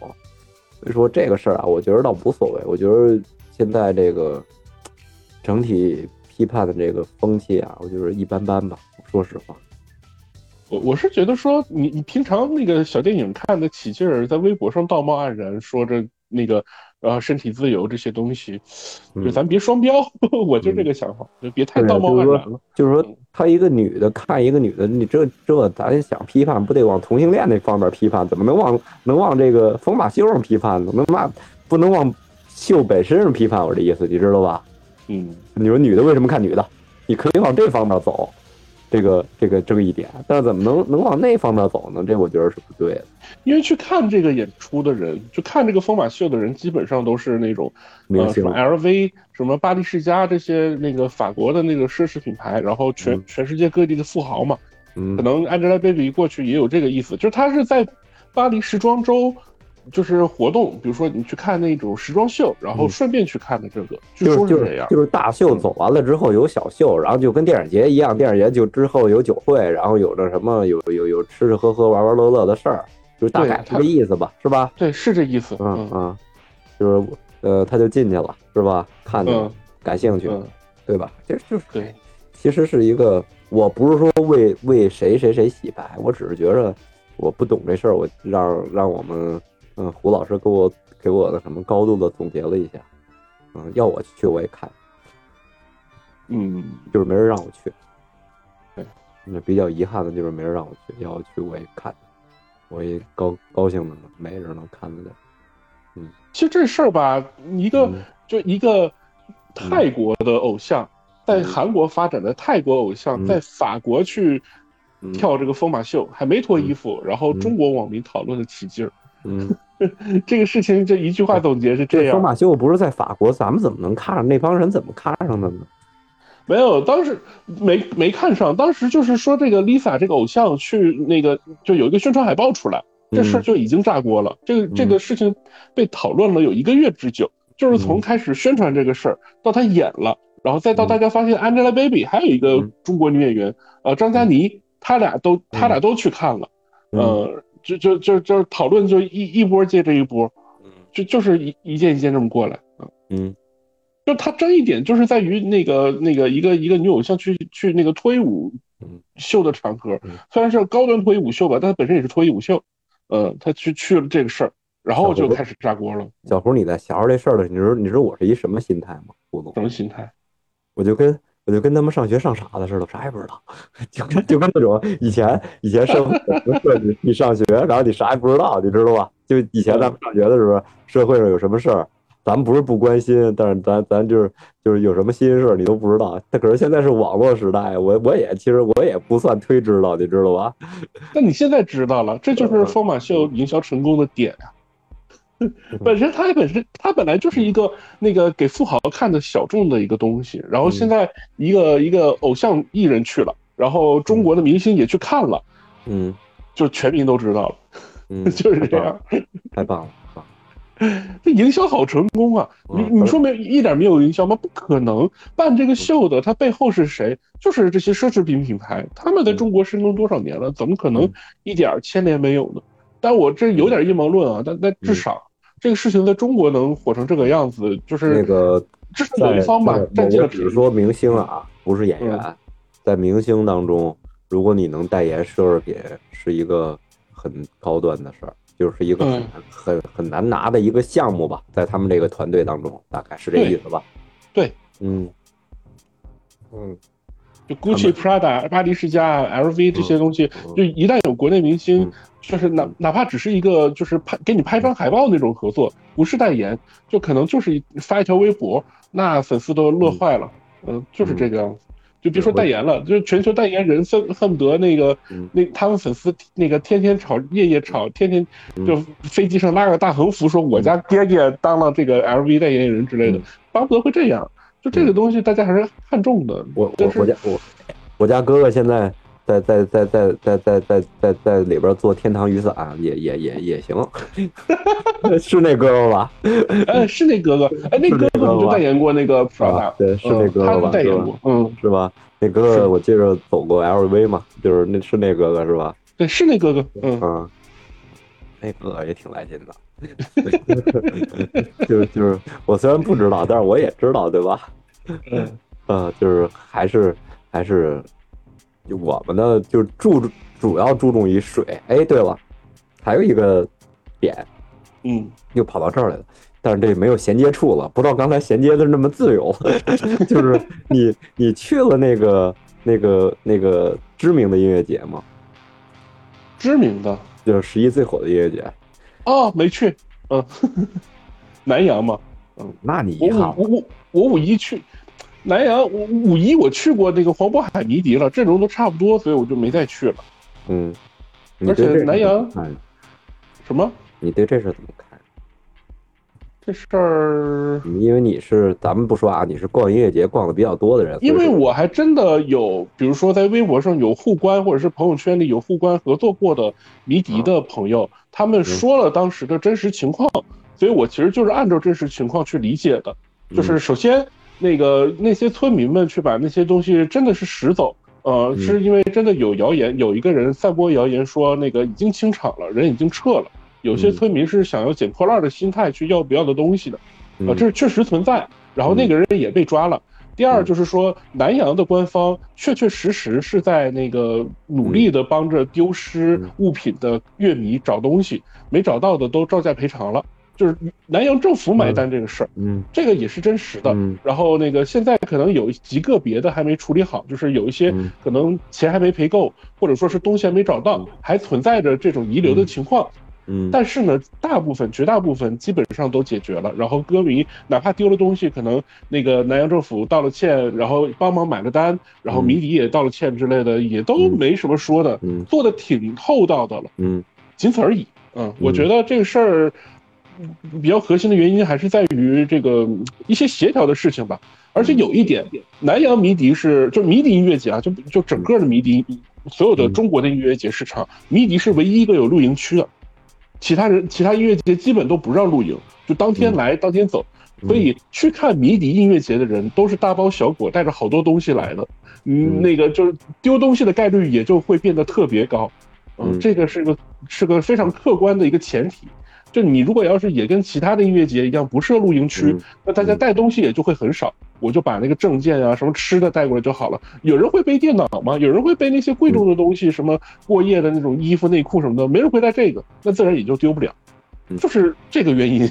所以说这个事儿啊，我觉得倒无所谓。我觉得现在这个整体批判的这个风气啊，我觉得一般般吧。说实话，
我我是觉得说，你你平常那个小电影看的起劲儿，在微博上道貌岸然说着那个。然后身体自由这些东西，就咱别双标，(laughs) 我就这个想法，就别太道貌岸然了。
就是说，他一个女的看一个女的，你这这咱想批判，不得往同性恋那方面批判？怎么能往能往这个疯马秀上批判呢？能骂不能往秀本身上批判？我这意思，你知道吧？
嗯，
你说女的为什么看女的？你可以往这方面走。这个这个争议点，但是怎么能能往那方面走呢？这我觉得是不对的。
因为去看这个演出的人，就看这个疯马秀的人，基本上都是那种呃什么 LV、什么巴黎世家这些那个法国的那个奢侈品牌，然后全全世界各地的富豪嘛。
嗯，
可能 Angelababy 过去也有这个意思，就是她是在巴黎时装周。就是活动，比如说你去看那种时装秀，然后顺便去看的这个，据说
是
这样。
就是大秀走完了之后有小秀，然后就跟电影节一样，电影节就之后有酒会，然后有着什么有有有吃吃喝喝玩玩乐乐的事儿，就是大概这个意思吧，是吧？
对，是这意思。
嗯嗯，就是呃，他就进去了，是吧？看着感兴趣，对吧？这就是
对，
其实是一个，我不是说为为谁谁谁洗白，我只是觉着我不懂这事儿，我让让我们。嗯，胡老师给我给我的什么高度的总结了一下，嗯，要我去我也看，
嗯，
就是没人让我去，
对，
那比较遗憾的就是没人让我去，要我去我也看，我也高高兴的没人能看得见，嗯，
其实这事儿吧，一个就一个泰国的偶像，在韩国发展的泰国偶像，在法国去跳这个疯马秀，还没脱衣服，然后中国网民讨论的起劲儿。
嗯，(laughs)
这个事情这一句话总结是这样。
疯马秀不是在法国，咱们怎么能看上？那帮人怎么看上的呢？
没有，当时没没看上，当时就是说这个 Lisa 这个偶像去那个就有一个宣传海报出来，这事儿就已经炸锅了。这个这个事情被讨论了有一个月之久，就是从开始宣传这个事儿到他演了，然后再到大家发现 Angelababy 还有一个中国女演员呃张嘉倪，他俩都他俩都去看了，呃就就就就讨论就一一波接着一波，就就是一一件一件这么过来
啊嗯。
就他争议点就是在于那个那个一个一个女偶像去去那个脱衣舞秀的场合，虽然是高端脱衣舞秀吧，但它本身也是脱衣舞秀，呃，他去去了这个事儿，然后就开始炸锅了。
小胡，你在想着这事儿的，你说你知道我是一什么心态吗？胡总，
什么心态？
我就跟我就跟他们上学上傻子似的，啥也不知道，就跟就跟那种以前以前社会设计，你上学然后你啥也不知道，你知道吧？就以前咱们上学的时候，社会上有什么事儿。咱们不是不关心，但是咱咱就是就是有什么新事儿你都不知道。但可是现在是网络时代，我我也其实我也不算忒知道，你知道吧？
那你现在知道了，这就是疯马秀营销成功的点呀。本身它本身它本来就是一个那个给富豪看的小众的一个东西，然后现在一个一个偶像艺人去了，然后中国的明星也去看了，
嗯，
就全民都知道了，
嗯，(laughs)
就是这样，
太棒了。(laughs)
这营销好成功啊！你你说没一点没有营销吗？不可能，办这个秀的他背后是谁？就是这些奢侈品品牌，他们在中国深耕多少年了，怎么可能一点牵连没有呢？但我这有点阴谋论啊，但但至少这个事情在中国能火成这个样子，就是
那个
至少有一方吧占据了。
只是说明星啊，不是演员，在明星当中，如果你能代言奢侈品，是一个很高端的事儿。就是一个很很很难拿的一个项目吧，在他们这个团队当中，大概是这意思吧？
对，
嗯，嗯，
就 Gucci、Prada、巴黎世家、LV 这些东西，就一旦有国内明星，就是哪哪怕只是一个就是拍给你拍张海报那种合作，不是代言，就可能就是发一条微博，那粉丝都乐坏了。嗯，就是这个样子。就别说代言了，就是全球代言人恨恨不得那个那他们粉丝那个天天吵夜夜吵，天天就飞机上拉个大横幅说我家爹爹当了这个 LV 代言人之类的，巴不得会这样。就这个东西大家还是看重的。
我我我家我我家哥哥现在在在在在在在在在在里边做天堂雨伞，也也也也行，(laughs) 是那哥哥吧？
哎，是那哥哥，哎，那哥哥不就代言过那个 Prada？
对，是那哥哥吧？
代言过，嗯，
是吧？那哥哥我记着走过 LV 嘛，就是那是那哥哥是吧？
对，是那哥哥，嗯，
那哥哥也挺来劲的，(laughs) 就是就是我虽然不知道，但是我也知道，对吧？
嗯，
呃，就是还是还是我们呢，就注主要注重于水。哎，对了，还有一个点，
嗯，
又跑到这儿来了。但是这没有衔接处了，不知道刚才衔接的那么自由，(laughs) 就是你你去了那个那个那个知名的音乐节吗？
知名的
就是十一最火的音乐节。
哦，没去，嗯，(laughs) 南阳嘛，嗯，
那你
我我我我五一去南阳，我五一我去过那个黄渤海迷笛了，阵容都差不多，所以我就没再去了。
嗯，
而且南阳，什么？
你对这事怎么看？
这事儿，
因为你是咱们不说啊，你是逛音乐节逛的比较多的人。
因为我还真的有，比如说在微博上有互关，或者是朋友圈里有互关合作过的迷笛的朋友，他们说了当时的真实情况，所以我其实就是按照真实情况去理解的。就是首先，那个那些村民们去把那些东西真的是拾走，呃，是因为真的有谣言，有一个人散播谣言说那个已经清场了，人已经撤了。有些村民是想要捡破烂的心态去要不要的东西的，啊，这是确实存在。然后那个人也被抓了。第二就是说，南阳的官方确确实实是在那个努力的帮着丢失物品的乐迷找东西，没找到的都照价赔偿了，就是南阳政府买单这个事儿，
嗯，
这个也是真实的。然后那个现在可能有极个别的还没处理好，就是有一些可能钱还没赔够，或者说是东西还没找到，还存在着这种遗留的情况。
嗯，
但是呢，大部分绝大部分基本上都解决了。然后歌迷哪怕丢了东西，可能那个南洋政府道了歉，然后帮忙买了单，然后迷笛也道了歉之类的，也都没什么说的，做的挺厚道的了。
嗯，
仅此而已。嗯，我觉得这个事儿比较核心的原因还是在于这个一些协调的事情吧。而且有一点，南洋迷笛是就迷笛音乐节啊，就就整个的迷笛，所有的中国的音乐节市场，迷笛是唯一一个有露营区的，其他人其他音乐节基本都不让露营，就当天来当天走。所以去看迷笛音乐节的人都是大包小裹，带着好多东西来的，嗯，那个就是丢东西的概率也就会变得特别高。嗯，这个是个是个非常客观的一个前提。就你如果要是也跟其他的音乐节一样不设露营区，那大家带东西也就会很少。我就把那个证件啊、什么吃的带过来就好了。有人会背电脑吗？有人会背那些贵重的东西，什么过夜的那种衣服、内裤什么的，没人会带这个，那自然也就丢不了。就是这个原因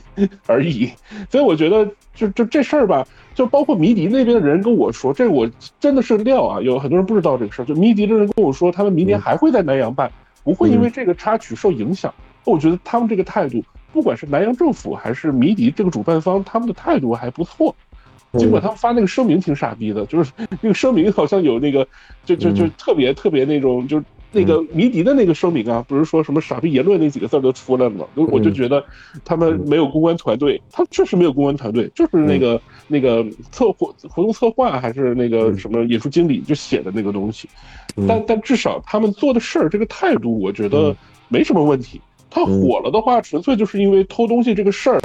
而已。(laughs) 所以我觉得，就就这事儿吧，就包括迷笛那边的人跟我说，这我真的是料啊。有很多人不知道这个事儿，就迷笛的人跟我说，他们明年还会在南阳办，不会因为这个插曲受影响。我觉得他们这个态度。不管是南洋政府还是迷笛这个主办方，他们的态度还不错。尽管他们发那个声明挺傻逼的，就是那个声明好像有那个，就就就特别特别那种，就那个迷笛的那个声明啊，不是说什么傻逼言论那几个字都出来了吗？我就觉得他们没有公关团队，他确实没有公关团队，就是那个那个策活活动策划还是那个什么演出经理就写的那个东西。但但至少他们做的事儿这个态度，我觉得没什么问题。他火了的话，纯粹就是因为偷东西这个事儿，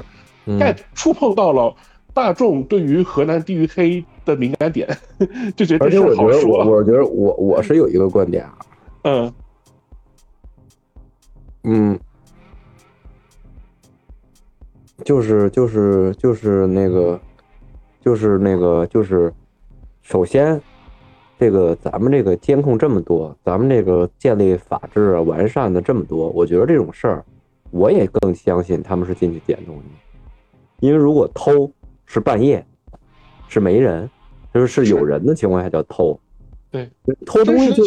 盖触碰到了大众对于河南地域黑的敏感点，(laughs) 就觉得这事好说。
我觉得我我是有一个观点啊，
嗯
嗯，就是就是就是那个，就是那个就是，首先。这个咱们这个监控这么多，咱们这个建立法制啊完善的这么多，我觉得这种事儿，我也更相信他们是进去捡东西。因为如果偷是半夜，是没人，就是是有人的情况下叫偷。
对，
偷东西就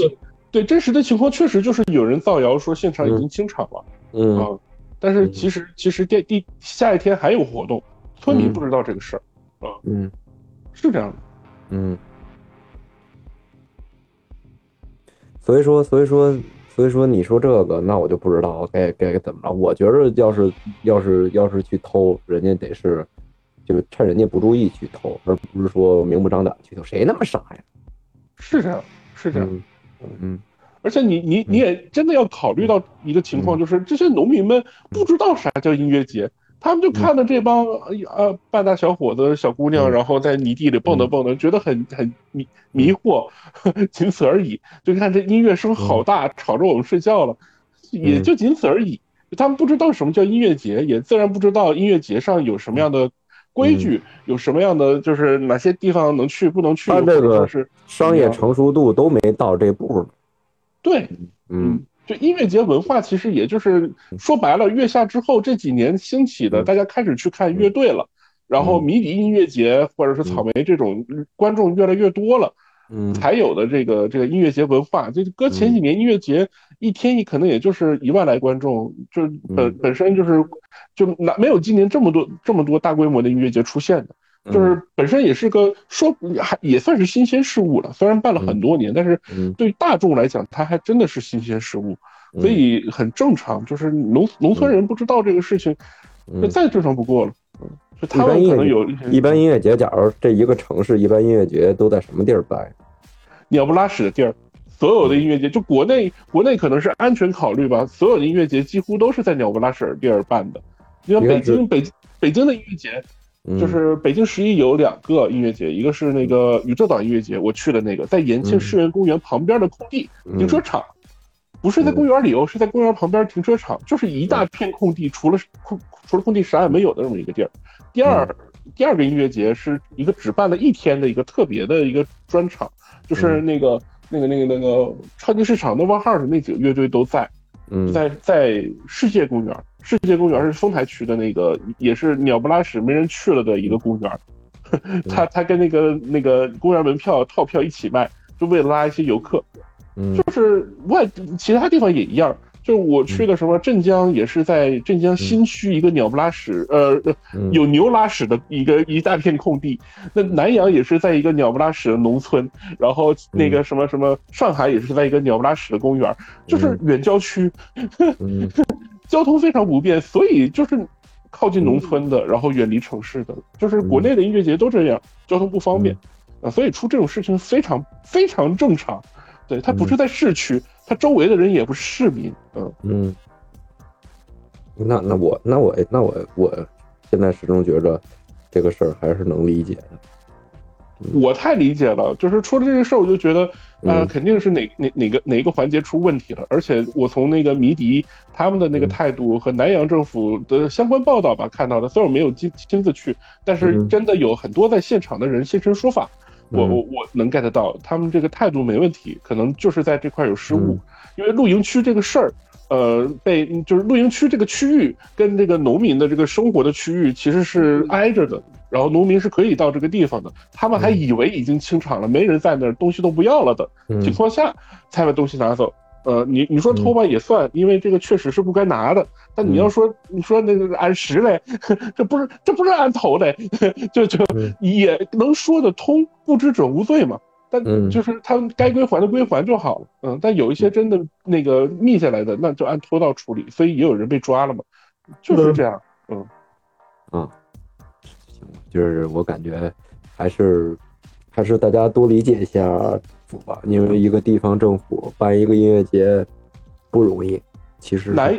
对真实的情况确实就是有人造谣说现场已经清场了，嗯啊，但是其实其实第第下一天还有活动，村民不知道这个事儿啊，
嗯，
是这样的，
嗯。所以说，所以说，所以说，你说这个，那我就不知道该该怎么了。我觉着，要是要是要是去偷，人家得是，就是趁人家不注意去偷，而不是说明目张胆去偷。谁那么傻呀？
是这样，是这样。嗯，而且你你你也真的要考虑到一个情况，就是这些农民们不知道啥叫音乐节。他们就看到这帮呃半大小伙子、小姑娘，然后在泥地里蹦跶蹦跶，觉得很很迷迷惑，(laughs) 仅此而已。就看这音乐声好大，吵着我们睡觉了，也就仅此而已。他们不知道什么叫音乐节，也自然不知道音乐节上有什么样的规矩，有什么样的就是哪些地方能去不能去。
他这个是商业成熟度都没到这步。
对，嗯。就音乐节文化，其实也就是说白了，月下之后这几年兴起的，大家开始去看乐队了，然后迷笛音乐节或者是草莓这种观众越来越多了，
嗯，
才有的这个这个音乐节文化。就搁前几年音乐节一天一可能也就是一万来观众，就本本身就是就哪没有今年这么多这么多大规模的音乐节出现的。就是本身也是个说还也算是新鲜事物了，虽然办了很多年，但是对大众来讲，它还真的是新鲜事物，所以很正常。就是农农村人不知道这个事情，那再正常不过了。就他们可能有
一般音乐节，假如这一个城市一般音乐节都在什么地儿办？
鸟不拉屎的地儿，所有的音乐节，就国内国内可能是安全考虑吧，所有的音乐节几乎都是在鸟不拉屎的地儿办的。你像北京北北京的音乐节。就是北京十一有两个音乐节，一个是那个宇宙岛音乐节，我去的那个，在延庆世园公园旁边的空地停车场，不是在公园里哦，是在公园旁边停车场，就是一大片空地，除了空除了空地啥也没有的这么一个地儿。第二第二个音乐节是一个只办了一天的一个特别的一个专场，就是那个那个那个那个超级市场 Nova House 那几个乐队都在。嗯在在世界公园，世界公园是丰台区的那个，也是鸟不拉屎没人去了的一个公园。(laughs) 他他跟那个那个公园门票套票一起卖，就为了拉一些游客。就是外其他地方也一样，就我去的什么镇江，也是在镇江新区一个鸟不拉屎，呃，有牛拉屎的一个一大片空地。那南阳也是在一个鸟不拉屎的农村，然后那个什么什么上海也是在一个鸟不拉屎的公园，就是远郊区，(laughs) 交通非常不便，所以就是靠近农村的，然后远离城市的，就是国内的音乐节都这样，交通不方便啊，所以出这种事情非常非常正常。对，它不是在市区。他周围的人也不是市民，嗯
嗯，那那我那我那我我现在始终觉着这个事儿还是能理解的。
我太理解了，就是出了这个事儿，我就觉得啊，肯定是哪哪哪个哪个环节出问题了。而且我从那个迷笛他们的那个态度和南洋政府的相关报道吧看到的，虽然我没有亲亲自去，但是真的有很多在现场的人现身说法。我我我能 get 到他们这个态度没问题，可能就是在这块有失误，因为露营区这个事儿，呃，被就是露营区这个区域跟这个农民的这个生活的区域其实是挨着的，然后农民是可以到这个地方的，他们还以为已经清场了，没人在那儿，东西都不要了的情况下，才把东西拿走。呃，你你说偷吧也算，因为这个确实是不该拿的。但你要说你说那个按时嘞，(laughs) 这不是这不是按头嘞，(laughs) 就就也能说得通，不知者无罪嘛。但就是他们该归还的归还就好了。嗯，但有一些真的那个密下来的，那就按偷盗处理。所以也有人被抓了嘛，就是这样。嗯，
嗯，行，就是我感觉还是还是大家多理解一下。吧，因为一个地方政府办一个音乐节不容易。其实
南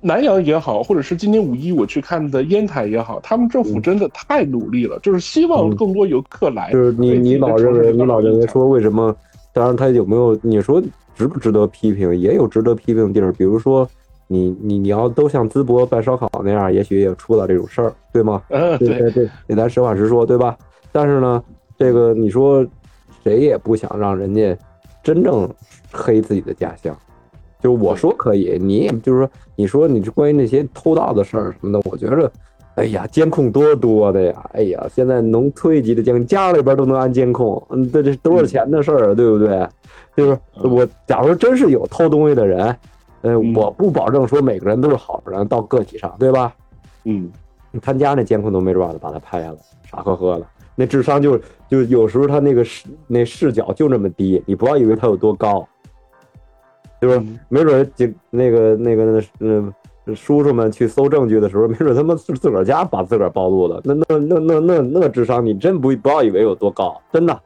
南阳也好，或者是今年五一我去看的烟台也好，他们政府真的太努力了，就是希望更多游客来。
就是你你老认为你老认为说为什么？当然他有没有？你说值不值得批评？也有值得批评的地儿，比如说你你你要都像淄博办烧烤那样，也许也出了这种事儿，对吗？
嗯，
对对对，得咱实话实说，对吧？但是呢，这个你说。谁也不想让人家真正黑自己的家乡，就是我说可以，你也就是说，你说你关于那些偷盗的事儿什么的，我觉着，哎呀，监控多多的呀，哎呀，现在能推级的监家里边都能安监控，嗯，这这多少钱的事儿，对不对？就是我，假如真是有偷东西的人，呃，我不保证说每个人都是好人，到个体上，对吧？
嗯，
他家那监控都没准把他拍下来，傻呵呵的。那智商就就有时候他那个视那视角就那么低，你不要以为他有多高，就是没准警那个那个那那叔叔们去搜证据的时候，没准他们自自个儿家把自个儿暴露了。那那那那那那智商，你真不不要以为有多高，真的，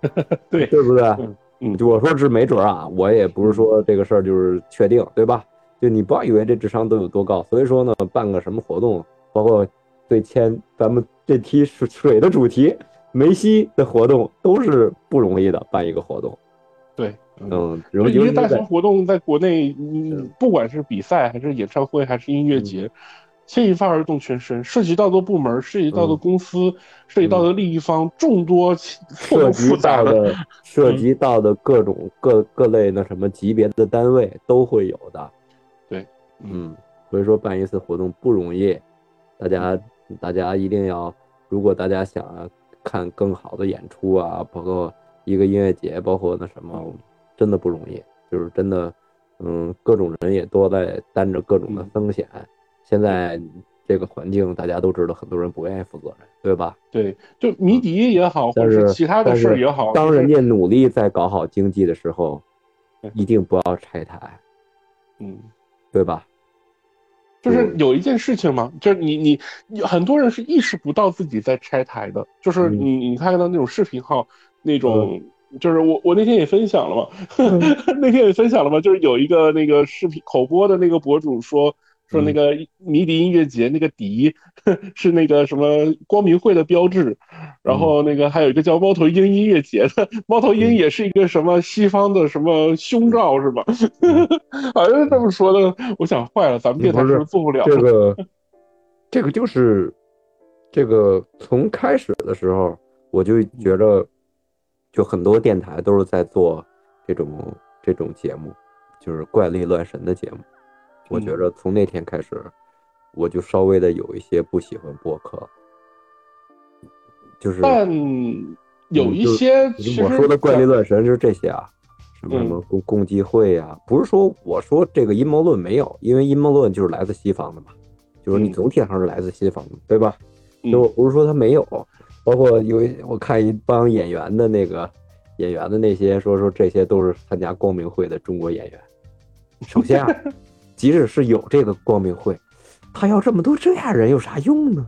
(laughs)
对
对不对？嗯，就我说是没准啊，我也不是说这个事儿就是确定，对吧？就你不要以为这智商都有多高。所以说呢，办个什么活动，包括对签咱们。这期水水的主题，梅西的活动都是不容易的，办一个活动。
对，
嗯，
因为大型活动在国内，嗯，不管是比赛还是演唱会还是音乐节，牵一发而动全身，涉及到的部门、涉及到的公司、涉及到的利益方众多，
涉及到的涉及到的各种各各类那什么级别的单位都会有的。
对，
嗯，所以说办一次活动不容易，大家大家一定要。如果大家想看更好的演出啊，包括一个音乐节，包括那什么，真的不容易，就是真的，嗯，各种人也都在担着各种的风险。现在这个环境大家都知道，很多人不愿意负责任，对吧？
对，就迷笛也好，或者
是
其他的事也好，
当人家努力在搞好经济的时候，一定不要拆台，
嗯，
对吧？
就是有一件事情嘛，就是你你你很多人是意识不到自己在拆台的，就是你你看到那种视频号，那种就是我我那天也分享了嘛，(laughs) 那天也分享了嘛，就是有一个那个视频口播的那个博主说。说那个迷笛音乐节那个笛是那个什么光明会的标志，然后那个还有一个叫猫头鹰音乐节的，猫头鹰也是一个什么西方的什么胸罩是吧？(laughs) 好像是这么说的。我想坏了，咱们电台是不是做不了？
这个，这个就是这个从开始的时候我就觉着，就很多电台都是在做这种这种节目，就是怪力乱神的节目。我觉着从那天开始，我就稍微的有一些不喜欢播客，就是
但有一些，
我说的怪力乱神就是这些啊，什么什么共共济会呀，不是说我说这个阴谋论没有，因为阴谋论就是来自西方的嘛，就是你总体上是来自西方的，对吧？就不是说他没有，包括有我看一帮演员的那个演员的那些说说这些都是参加光明会的中国演员。首先啊，即使是有这个光明会，他要这么多这样人有啥用呢？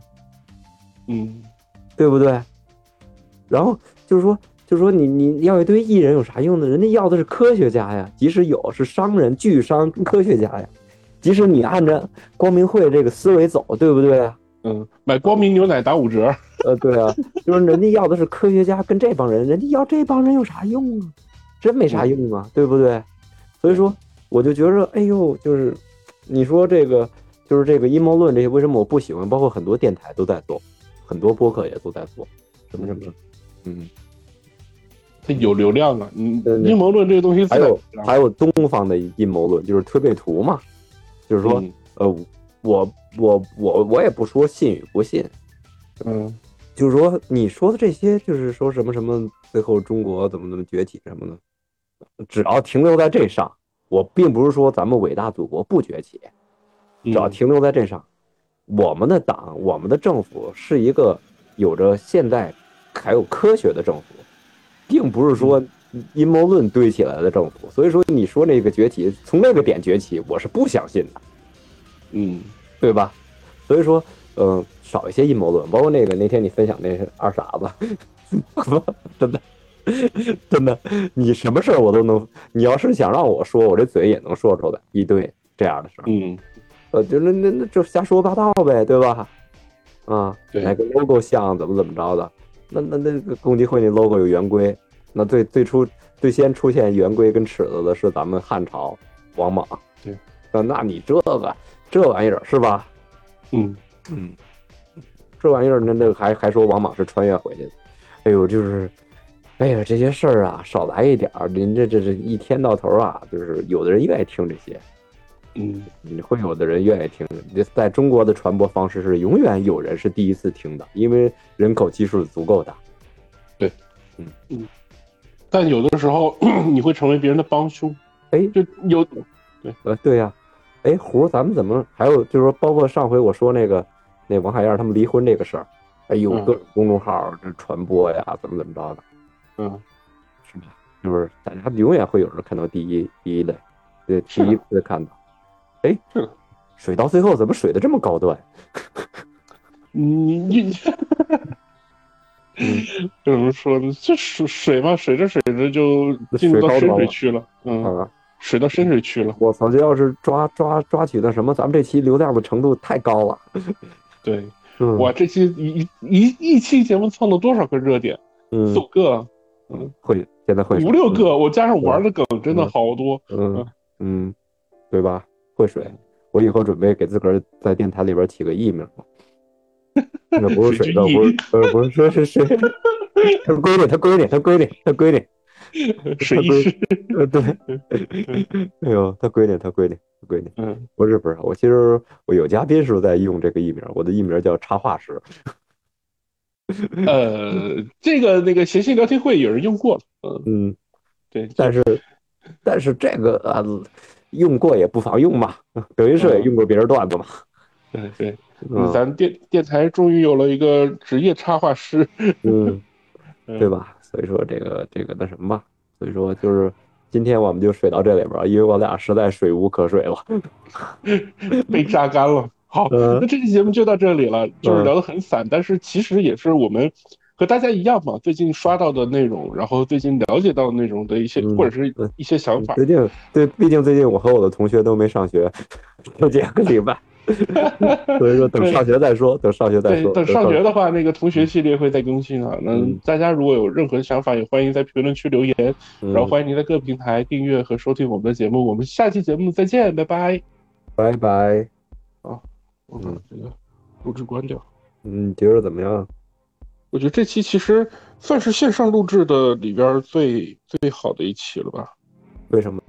嗯，
对不对？然后就是说。就是说，你你要一堆艺人有啥用呢？人家要的是科学家呀，即使有是商人、巨商、科学家呀。即使你按照光明会这个思维走，对不对
嗯，买光明牛奶打五折。
呃，对啊，就是人家要的是科学家跟这帮人，人家要这帮人有啥用啊？真没啥用啊，对不对？所以说，我就觉着，哎呦，就是你说这个，就是这个阴谋论这些，为什么我不喜欢？包括很多电台都在做，很多播客也都在做，什么什么，嗯。
它有流量啊！嗯，阴谋论这个东西
还有还有东方的阴谋论，就是推背图嘛，就是说，呃，我我我我也不说信与不信，
嗯，
就是说你说的这些，就是说什么什么最后中国怎么怎么崛起什么的，只要停留在这上，我并不是说咱们伟大祖国不崛起，只要停留在这上，我们的党我们的政府是一个有着现代还有科学的政府。并不是说阴谋论堆起来的政府，所以说你说那个崛起从那个点崛起，我是不相信的，
嗯，
对吧？所以说，嗯，少一些阴谋论，包括那个那天你分享那二傻子，(laughs) 真的，(laughs) 真的，你什么事儿我都能，你要是想让我说，我这嘴也能说出来一堆这样的事儿，
嗯，
呃，就那那那就瞎说八道呗，对吧？啊，哪个 logo 像怎么怎么着的？那那那个共济会那 logo 有圆规。那最最初最先出现圆规跟尺子的是咱们汉朝王莽，
对，
那那你这个这玩意儿是吧？
嗯
嗯，这玩意儿那那还还说王莽是穿越回去的，哎呦，就是，哎呀这些事儿啊少来一点儿，您这这这一天到头啊，就是有的人愿意听这些，
嗯，
你会有的人愿意听，在中国的传播方式是永远有人是第一次听的，因为人口基数足够大，
对，嗯。嗯。但有的时候 (clears throat) 你会成为别人的帮凶，
哎，
就有，对，
呃，对呀，哎，胡，咱们怎么还有就是说，包括上回我说那个那王海燕他们离婚这个事儿，哎有，各种公众号这传播呀，怎么怎么着的，
嗯，
是吧？是不是？大家永远会有人看到第一第一类，对，第一次看到，哎，水到最后怎么水的这么高端？
嗯你。嗯，(laughs) 怎么说呢？这水水嘛，水着水着就进入到深水区了。嗯，水到深水区了。
我操！这要是抓抓抓取的什么，咱们这期流量的程度太高了。
对，哇，这期一一一期节目蹭了多少个热点？四五个。
嗯，会现在会
五六个，我加上玩的梗，真的好多。
嗯嗯，对吧？会水，我以后准备给自个儿在电台里边起个艺名。那不是水 (laughs) 的，不是呃，不是说是谁？他闺女，他闺女，他闺女，他闺女，
水师。
呃，对。哎呦，他闺女，他闺女，他闺女。
嗯，
不是不是，我其实我有嘉宾时候在用这个艺名，我的艺名叫插画师。(laughs)
呃，这个那个谐星聊天会有人用过了。
嗯，
对，
但是但是这个啊，用过也不妨用嘛。德云社也用过别人段子嘛。
对对。咱电电台终于有了一个职业插画师，
嗯，(laughs) 对吧？所以说这个这个那什么吧，所以说就是今天我们就水到这里边，因为我俩实在水无可水了，(laughs)
被榨干了。好，那这期节目就到这里了，就是聊得很散，但是其实也是我们和大家一样嘛，最近刷到的内容，然后最近了解到内容的一些或者是一些想法。
最近对，毕竟最近我和我的同学都没上学，就这个 (laughs) 礼拜。(laughs) 所以说，等上学再说。等上学再说。
等上学的话，那个同学系列会再更新啊。那大家如果有任何想法，也欢迎在评论区留言。然后欢迎您在各平台订阅和收听我们的节目。我们下期节目再见，拜拜。
拜拜。
好，嗯，这个录制关掉。
嗯，觉得怎么样？
我觉得这期其实算是线上录制的里边最最好的一期了吧？
为什么？